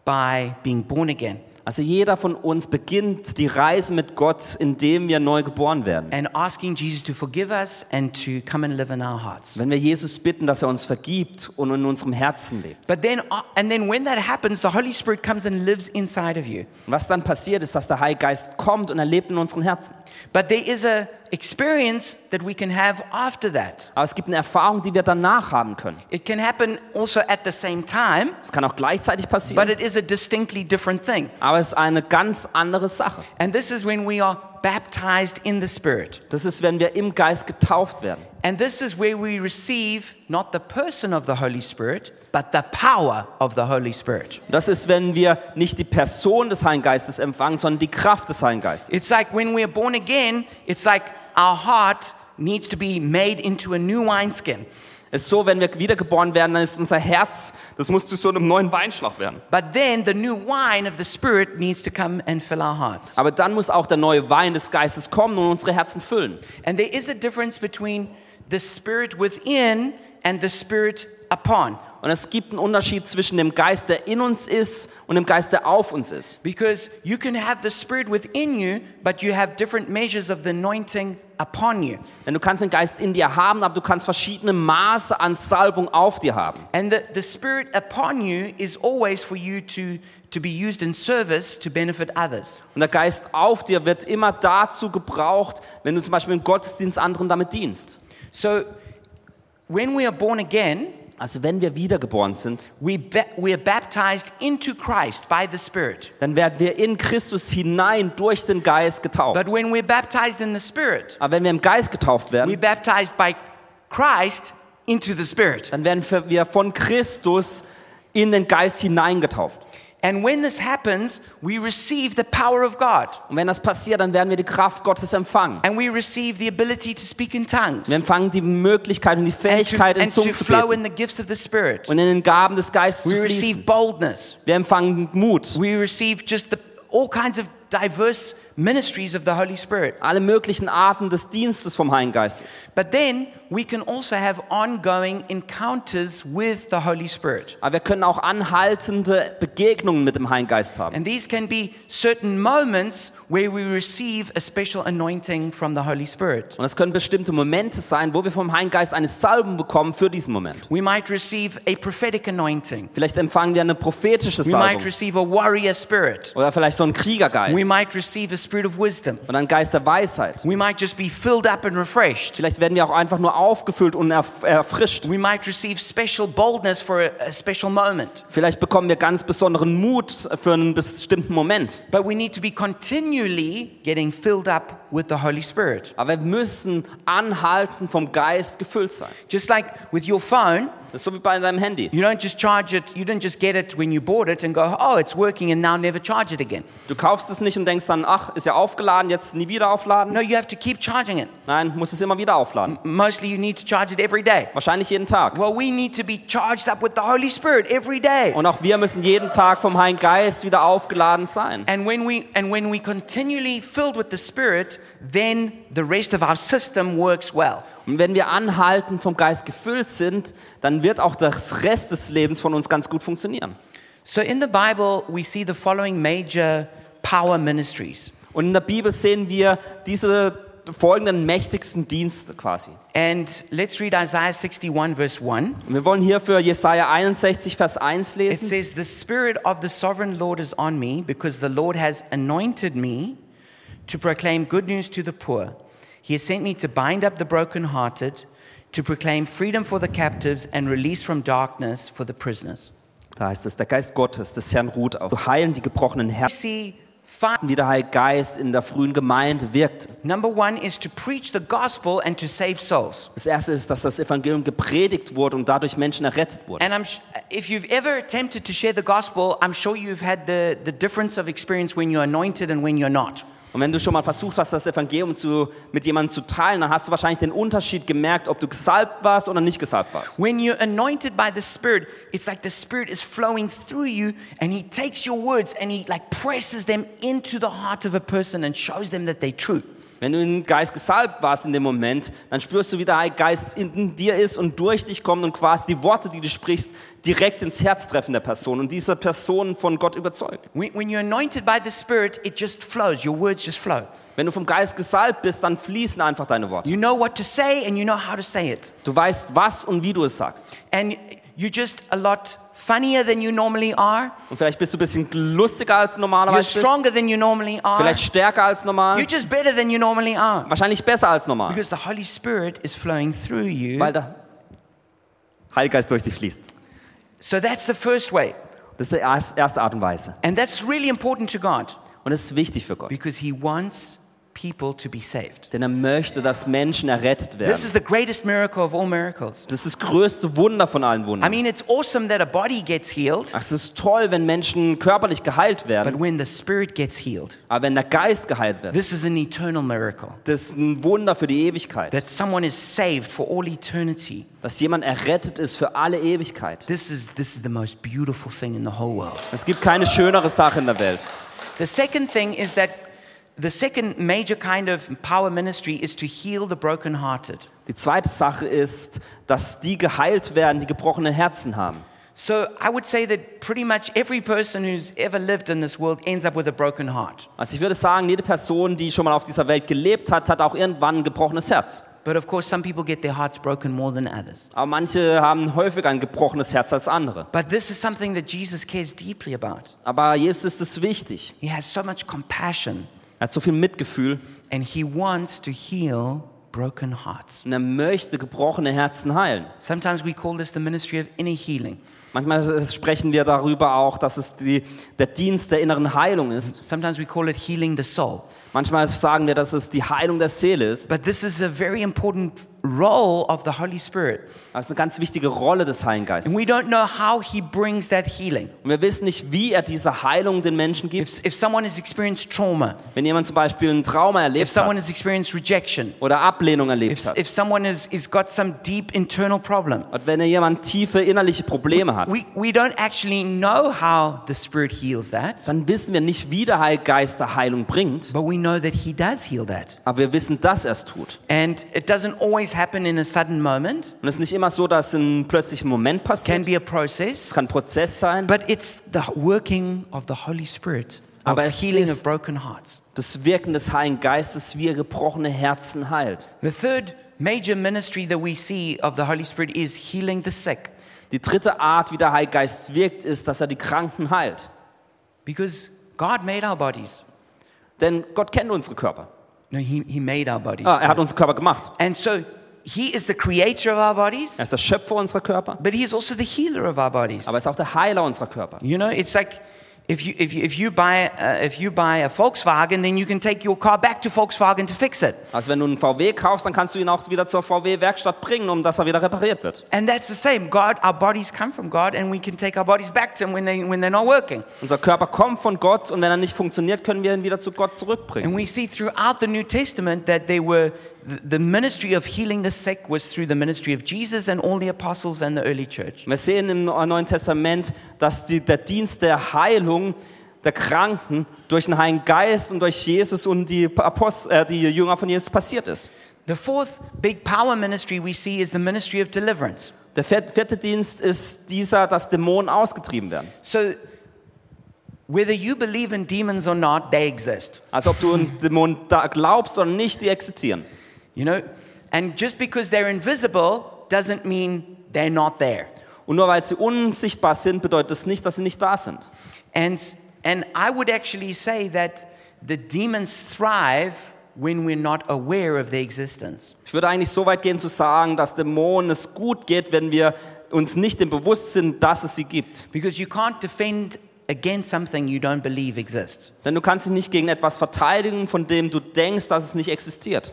by being born again Also jeder von uns beginnt die Reise mit Gott, indem wir neu geboren werden. and asking Jesus to forgive us and to come and live in our hearts. Wenn wir Jesus bitten, dass er uns vergibt und in unserem Herzen lebt. But then, uh, and then when that happens, the Holy Spirit comes and lives inside of you. Und was dann passiert ist, dass der Heilige Geist kommt und er lebt in unseren Herzen. But there is a experience that we can have after that. Aber es gibt eine Erfahrung, die wir danach haben können. It can happen also at the same time, Es kann auch gleichzeitig but passieren, it is a distinctly different thing. aber es ist eine ganz andere Sache. And this is when we are baptized in the Spirit. Das ist, wenn wir im Geist getauft werden. And this is where we receive not the person of the Holy Spirit, but the power of the Holy Spirit. Das ist, wenn wir nicht die Person des Heiligen Geistes empfangen, sondern die Kraft des Heiligen Geistes. It's like when we're born again, it's like our heart needs to be made into a new wineskin. Es ist so, wenn wir wiedergeboren werden, dann ist unser Herz, das muss zu so einem neuen Weinschlauch werden. But then the new wine of the Spirit needs to come and fill our hearts. Aber dann muss auch der neue Wein des Geistes kommen und unsere Herzen füllen. And there is a difference between the Spirit within and the Spirit upon. Und es gibt einen Unterschied zwischen dem Geist, der in uns ist, und dem Geist, der auf uns ist. Because you can have the Spirit within you, but you have different measures of the anointing upon you. Denn du kannst den Geist in dir haben, aber du kannst verschiedene Maße an Salbung auf dir haben. And the, the Spirit upon you is always for you to, to be used in service to benefit others. Und der Geist auf dir wird immer dazu gebraucht, wenn du zum Beispiel im Gottesdienst anderen damit dienst. So when we are born again, Also wenn wir wiedergeboren sind, we, we are baptized into Christ by the Spirit. dann werden wir in Christus hinein durch den Geist getauft. But when we're baptized in the Spirit, Aber wenn wir im Geist getauft werden, baptized by Christ into the Spirit. dann werden wir von Christus in den Geist hineingetauft. And when this happens, we receive the power of God. Und wenn das passiert, dann werden wir die Kraft Gottes empfangen. And we receive the ability to speak in tongues. Wir empfangen die Möglichkeit und die And to, Fähigkeit, in and to Zungen zu flow in the gifts of the Spirit. und in den Gaben des Geistes We zu receive fließen. boldness. Wir empfangen Mut. We receive just the, all kinds of diverse ministries of the Holy Spirit. Alle möglichen Arten des Dienstes vom Heiligen Geist. But then we can also have ongoing encounters with the Holy Spirit. Aber wir können auch anhaltende Begegnungen mit dem Heiligen Geist haben. And these can be certain moments where we receive a special anointing from the Holy Spirit. Und es können bestimmte Momente sein, wo wir vom Heiligen Geist eine Salbung bekommen für diesen Moment. We might receive a prophetic anointing. Vielleicht empfangen wir eine prophetische We might Salbung. receive a warrior spirit. Oder vielleicht so einen Kriegergeist. We might receive a spirit of wisdom. Oder einen Geist der Weisheit. We might just be filled up and refreshed. Vielleicht werden wir auch einfach nur aufgefüllt und erf erfrischt. We might receive special boldness for a, a special moment. Vielleicht bekommen wir ganz besonderen Mut für einen bestimmten Moment. But we need to be continually getting filled up with the Holy Spirit. Aber wir müssen anhalten vom Geist gefüllt sein. Just like with your phone, Das ist so wie bei deinem Handy. you don't just charge it, you don't just get it when you bought it and go, oh, it's working and now never charge it again. Du kaufst es nicht und denkst dann, ach, ist ja aufgeladen, jetzt nie wieder aufladen. No, you have to keep charging it. Nein, musst es immer wieder aufladen. Mostly you need to charge it every day. Wahrscheinlich jeden Tag. Well, we need to be charged up with the Holy Spirit every day. Und auch wir müssen jeden Tag vom Heiligen Geist wieder aufgeladen sein. And when we and when we continually filled with the Spirit, then the rest of our system works well. Und wenn wir anhalten vom Geist gefüllt sind, dann wird auch das Rest des Lebens von uns ganz gut funktionieren. So in the Bible, we see the following major power ministries. Und in der Bibel sehen wir diese folgenden mächtigsten Dienste quasi. And let's read Isaiah 61 verse 1. Und wir wollen hier für Jesaja 61, Vers 1 It lesen. says, The Spirit of the sovereign Lord is on me, because the Lord has anointed me to proclaim good news to the poor. He has sent me to bind up the brokenhearted, to proclaim freedom for the captives and release from darkness for the prisoners. Da heißt es, der Geist Gottes des Herrn ruht auf. Heilen die gebrochenen Herzen, wie der Heilige Geist in der frühen Gemeinde wirkt. Number one is to preach the gospel and to save souls. Das erste ist, dass das Evangelium gepredigt wurde und dadurch Menschen errettet wurden. And I'm, if you've ever attempted to share the gospel, I'm sure you've had the, the difference of experience when you're anointed and when you're not. Und wenn du schon mal versucht hast, das Evangelium zu, mit jemandem zu teilen, dann hast du wahrscheinlich den Unterschied gemerkt, ob du gesalbt warst oder nicht gesalbt warst. When you're anointed by the Spirit, it's like the Spirit is flowing through you and He takes your words and He like presses them into the heart of a person and shows them that they're true. Wenn du im Geist gesalbt warst in dem Moment, dann spürst du, wie der Heilige Geist in dir ist und durch dich kommt und quasi die Worte, die du sprichst, direkt ins Herz treffen der Person und diese Person von Gott überzeugt. When, when you're anointed by the Spirit, it just flows. Your words just flow. Wenn du vom Geist gesalbt bist, dann fließen einfach deine Worte. You know what to say and you know how to say it. Du weißt, was und wie du es sagst. And you're just a lot funnier than you normally are. Und vielleicht bist du ein bisschen lustiger als du You're normalerweise bist. stronger than you normally are. Vielleicht stärker als normal. You're just better than you normally are. Wahrscheinlich besser als normal. Because the Holy Spirit is flowing through you. Weil der Heilige Geist durch dich fließt. So that's the first way. Das ist die erst- erste Art und Weise. And that's really important to God Und es ist wichtig für Gott. because He wants people to be saved. Denn er möchte, dass Menschen errettet This werden. is the greatest miracle of all miracles. Das ist das größte Wunder von allen I Wundern. mean, it's awesome that a body gets healed, Ach, Es ist toll, wenn Menschen körperlich geheilt but werden, when the spirit gets healed, aber wenn der Geist geheilt wird, this is an eternal miracle. das ist ein Wunder für die Ewigkeit. That someone is saved for all eternity. Dass jemand errettet ist für alle Ewigkeit. This is, this is the most beautiful thing in the whole world. Es gibt keine schönere Sache in der Welt. The second thing is that the second major kind of power ministry is to heal the brokenhearted. Die zweite Sache ist, dass die geheilt werden, die gebrochene Herzen haben. So I would say that pretty much every person who's ever lived in this world ends up with a broken heart. Also ich würde sagen, jede Person, die schon mal auf dieser Welt gelebt hat, hat auch irgendwann ein gebrochenes Herz. But of course, some people get their hearts broken more than others. Aber manche haben häufiger ein gebrochenes Herz als andere. But this is something that Jesus cares deeply about. Aber Jesus ist es wichtig. He has so much compassion Er hat so viel Mitgefühl and he wants to heal broken hearts. und er möchte gebrochene Herzen heilen. Sometimes we call this the ministry of inner healing. Manchmal sprechen wir darüber auch, dass es die, der Dienst der inneren Heilung ist. Sometimes we call it healing the soul. Manchmal sagen wir, dass es die Heilung der Seele ist. But this is a very important role of the Holy Spirit. Das ist eine ganz wichtige Rolle des Heiligen Geistes. And we don't know how he brings that healing. Und wir wissen nicht, wie er diese Heilung den Menschen gibt. If, if someone has experienced trauma, Wenn jemand zum Beispiel ein Trauma if erlebt someone hat has experienced rejection, oder Ablehnung erlebt if, hat if someone has, has got some deep internal problem, und wenn jemand tiefe innerliche Probleme hat, we, we don't actually know how the Spirit heals that, dann wissen wir nicht, wie der Heilige Geist der Heilung bringt, but we know that he does heal that. aber wir wissen, dass er es tut. And it doesn't always happen in a sudden moment. Und es ist nicht immer so, dass ein plötzlicher Moment Can passiert. be a Es process, kann ein Prozess sein. but it's the working of the Holy Spirit of Aber es healing of ist- broken hearts. Das Wirken des Heiligen Geistes, wie er gebrochene Herzen heilt. The third major ministry that we see of the Holy Spirit is healing the sick. Die dritte Art, wie der Heilige Geist wirkt, ist, dass er die Kranken heilt. Because God made our bodies. Denn Gott kennt unsere Körper. No, He, he made our bodies. Ah, er hat unsere Körper gemacht. And so He is the creator of our bodies, Er ist der Schöpfer unserer Körper, but He is also the healer of our bodies. aber er ist auch der Heiler unserer Körper. You know, it's like if you, if you, if you, buy, uh, if you buy a Volkswagen, then you can take your car back to Volkswagen to fix it. Also wenn du einen VW kaufst, dann kannst du ihn auch wieder zur VW-Werkstatt bringen, um dass er wieder repariert wird. And that's the same. God, our bodies come from God, and we can take our bodies back to Him when, they, when they're not working. Unser Körper kommt von Gott und wenn er nicht funktioniert, können wir ihn wieder zu Gott zurückbringen. And we see throughout the New Testament that they were the ministry of healing the sick was through the ministry of Jesus and all the apostles and the early church. Wir sehen im Neuen Testament, dass die, der Dienst der Heilung der Kranken durch den Heiligen Geist und durch Jesus und die, Apostel, äh, die Jünger von Jesus passiert ist. The fourth big power ministry we see is the ministry of deliverance. Der vier- vierte Dienst ist dieser, dass Dämonen ausgetrieben werden. So, whether you believe in demons or not, they exist. Also ob du an Dämonen glaubst oder nicht, die existieren. You know, and just because they're invisible doesn't mean they're not there. Und nur weil sie unsichtbar sind, bedeutet das nicht, dass sie nicht da sind. And and I would actually say that the demons thrive when we're not aware of their existence. Ich würde eigentlich so weit gehen zu sagen, dass Dämonen es gut geht, wenn wir uns nicht im bewusst sind, dass es sie gibt. Because you can't defend against something you don't believe exists. Denn du kannst dich nicht gegen etwas verteidigen, von dem du denkst, dass es nicht existiert.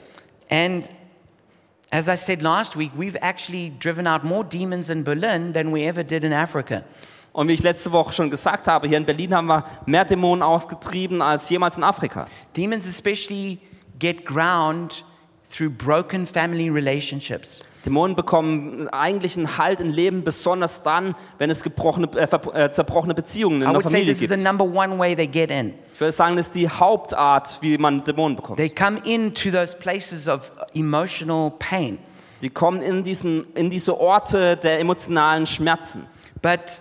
And as I said last week, we've actually driven out more demons in Berlin than we ever did in Africa. Und wie ich letzte Woche schon gesagt habe, hier in Berlin haben wir mehr Dämonen ausgetrieben als jemals in Afrika. Demons especially get ground through broken family relationships. Dämonen bekommen eigentlich einen Halt im Leben, besonders dann, wenn es gebrochene, äh, äh, zerbrochene Beziehungen in I der Familie gibt. number one way they get in. Ich würde sagen, das ist die Hauptart, wie man Dämonen bekommt. They come into those places of emotional pain. Die kommen in, diesen, in diese Orte der emotionalen Schmerzen. But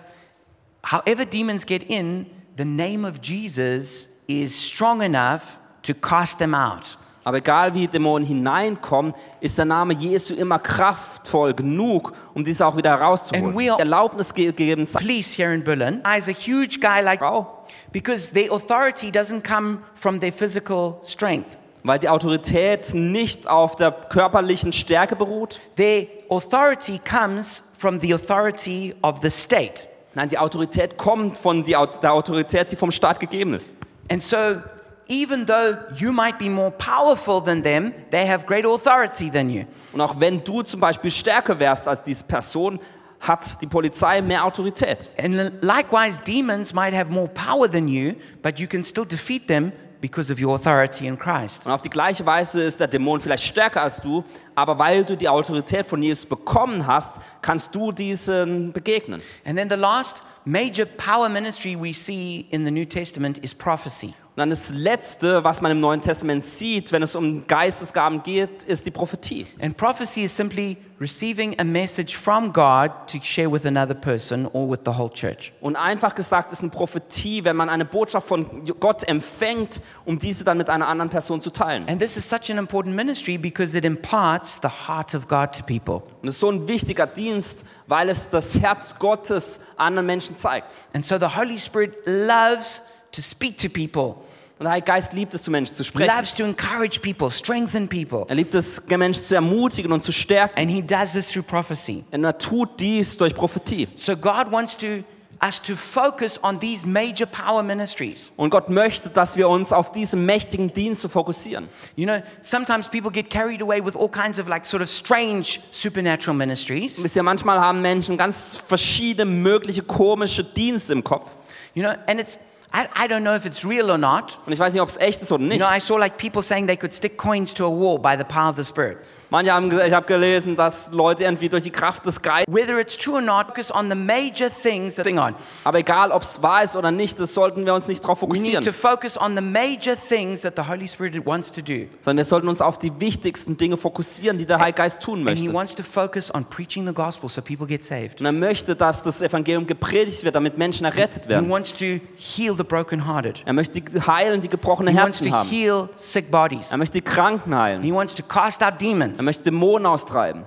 however demons get in, the name of Jesus is strong enough to cast them out. Aber egal wie Dämonen hineinkommen, ist der Name Jesu immer kraftvoll genug, um diese auch wieder And herauszuholen. we are- Erlaubnis ge- gegeben, Police here in Berlin is a huge guy like because their authority doesn't come from their physical strength. Weil die Autorität nicht auf der körperlichen Stärke beruht. Their authority comes from the authority of the state. Nein, die Autorität kommt von der Autorität, die vom Staat gegeben ist. And so, even though you might be more powerful than them, they have greater authority than you. Und auch wenn du zum Beispiel stärker wärst als diese Person, hat die Polizei mehr Autorität. And likewise, demons might have more power than you, but you can still defeat them because of your authority in Christ. Und auf die gleiche Weise ist der Dämon vielleicht stärker als du, aber weil du die Autorität von Jesus bekommen hast, kannst du diesen begegnen. And then the last major power ministry we see in the New Testament is prophecy. Und dann das Letzte, was man im Neuen Testament sieht, wenn es um Geistesgaben geht, ist die Prophetie. And prophecy is simply receiving a message from God to share with another person or with the whole church. Und einfach gesagt ist eine Prophetie, wenn man eine Botschaft von Gott empfängt, um diese dann mit einer anderen Person zu teilen. And this is such an important ministry because it imparts the heart of God to people. Und es ist so ein wichtiger Dienst, weil es das Herz Gottes anderen Menschen zeigt. And so the Holy Spirit loves to speak to people, Und der Heilige Geist liebt es, zu Menschen zu He sprechen. loves to encourage people, strengthen people. Er liebt es, Menschen zu ermutigen und zu stärken. And He does this through prophecy. Und er tut dies durch Prophetie. So God wants to us to focus on these major power ministries. Und Gott möchte, dass wir uns auf diese mächtigen Dienste fokussieren. You know, sometimes people get carried away with all kinds of like sort of strange supernatural ministries. Wisst ihr, manchmal haben Menschen ganz verschiedene mögliche komische Dienste im Kopf. You know, and it's I, I don't know if it's real or not. Und ich weiß nicht, ob es echt ist oder You know, I saw like people saying they could stick coins to a wall by the power of the Spirit. Manche haben, ich habe gelesen, dass Leute irgendwie durch die Kraft des Geistes, Whether it's true or not, focus on the major things that thing on. aber egal, ob es wahr ist oder nicht, das sollten wir uns nicht darauf We need fokussieren, to focus on the major things that the Holy Spirit wants to do. sondern wir sollten uns auf die wichtigsten Dinge fokussieren, die der Heilige Geist tun And He möchte. wants to focus on preaching the gospel so people get saved. Und er möchte, dass das Evangelium gepredigt wird, damit Menschen errettet He werden. wants to heal the brokenhearted. Er möchte die heilen, die gebrochene He wants Herzen to haben. heal sick bodies. Er möchte die Kranken heilen. He wants to cast out demons. Er möchte Dämonen austreiben.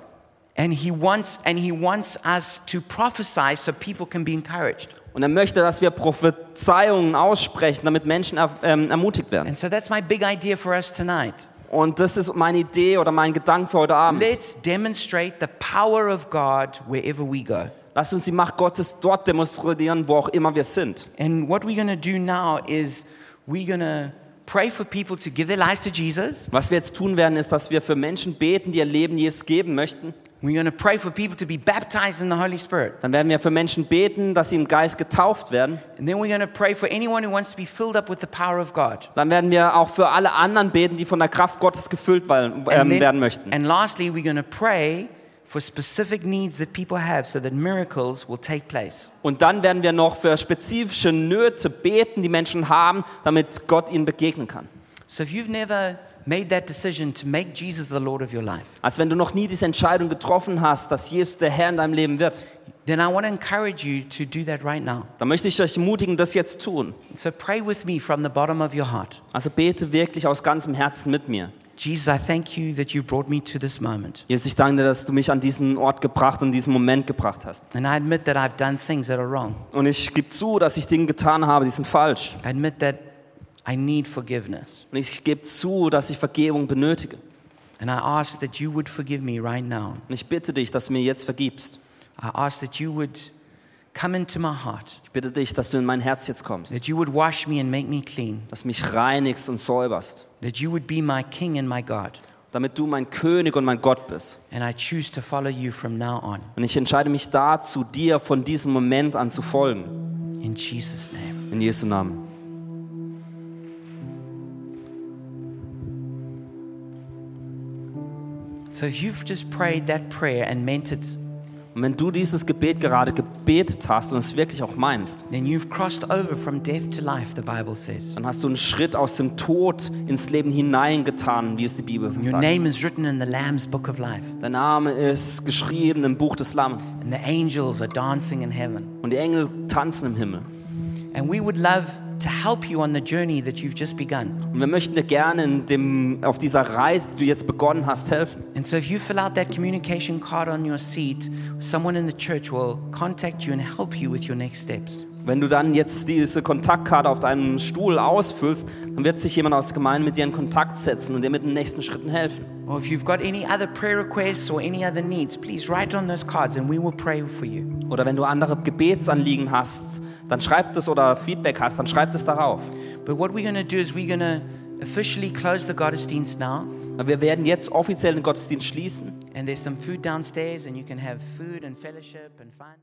And he wants and he wants us to prophesy so people can be encouraged. Und er möchte, dass wir Prophezeiungen aussprechen, damit Menschen er, ähm, ermutigt werden. And so that's my big idea for us tonight. Und das ist meine Idee oder mein Gedanke für heute Abend. Let's demonstrate the power of God wherever we go. Lass uns die Macht Gottes dort demonstrieren, wo auch immer wir sind. And what we're going to do now is we're going to pray for people to give their lives to Jesus. Was wir jetzt tun werden, ist, dass wir für Menschen beten, die ihr Leben Jesus geben möchten. We're going to pray for people to be baptized in the Holy Spirit. Dann werden wir für Menschen beten, dass sie im Geist getauft werden. And then we're going to pray for anyone who wants to be filled up with the power of God. Dann werden wir auch für alle anderen beten, die von der Kraft Gottes gefüllt werden, ähm, then- werden möchten. and lastly, we're going to pray for specific needs that people have so that miracles will take place. Und dann werden wir noch für spezifische Nöte beten, die Menschen haben, damit Gott ihnen begegnen kann. So if you've never made that decision to make Jesus the Lord of your life, Als wenn du noch nie diese Entscheidung getroffen hast, dass Jesus der Herr in deinem Leben wird, then I want to encourage you to do that right now. dann möchte ich euch ermutigen, das jetzt tun. So pray with me from the bottom of your heart. Also bete wirklich aus ganzem Herzen mit mir. Jesus, I thank you that you brought me to this moment. Jesus, ich danke dir, dass du mich an diesen Ort gebracht und diesen Moment gebracht hast. And I admit that I've done things that are wrong. Und ich gebe zu, dass ich Dinge getan habe, die sind falsch. I admit that I need forgiveness. Und ich gebe zu, dass ich Vergebung benötige. And I ask that you would forgive me right now. Und ich bitte dich, dass du mir jetzt vergibst. I ask that you would come into my heart, Ich bitte dich, dass du in mein Herz jetzt kommst, that you would wash me and make me clean, dass du mich reinigst und säuberst, that you would be my King and my God. damit du mein König und mein Gott bist. And I choose to follow you from now on. Und ich entscheide mich dazu, dir von diesem Moment an zu folgen. In Jesus' name. In Jesu Namen. So if you've just prayed that prayer and meant it, Und wenn du dieses Gebet gerade gebetet hast und es wirklich auch meinst, then you've crossed over from death to life, the Bible says. dann hast du einen Schritt aus dem Tod ins Leben hineingetan, wie es die Bibel Your sagt. name is written in the Lamb's book of life, Dein Name ist geschrieben im Buch des Lammes. and the angels are dancing in heaven. Und die Engel tanzen im Himmel. And we would love to help you on the journey that you've just begun. Und wir möchten dir gerne in dem, auf dieser Reise, die du jetzt begonnen hast, helfen. And so if you fill out that communication card on your seat, someone in the church will contact you and help you with your next steps. Wenn du dann jetzt diese Kontaktkarte auf deinem Stuhl ausfüllst, dann wird sich jemand aus der Gemeinde mit dir in Kontakt setzen und dir mit den nächsten Schritten helfen. Or if you've got any other prayer requests or any other needs, please write on those cards and we will pray for you. Oder wenn du andere Gebetsanliegen hast, dann schreib das oder Feedback hast, dann schreib das darauf. But what we're going to do is we're going to officially close the Gottesdienst now. Wir werden jetzt offiziell den Gottesdienst schließen. And there's some food downstairs, and you can have food and fellowship and fun.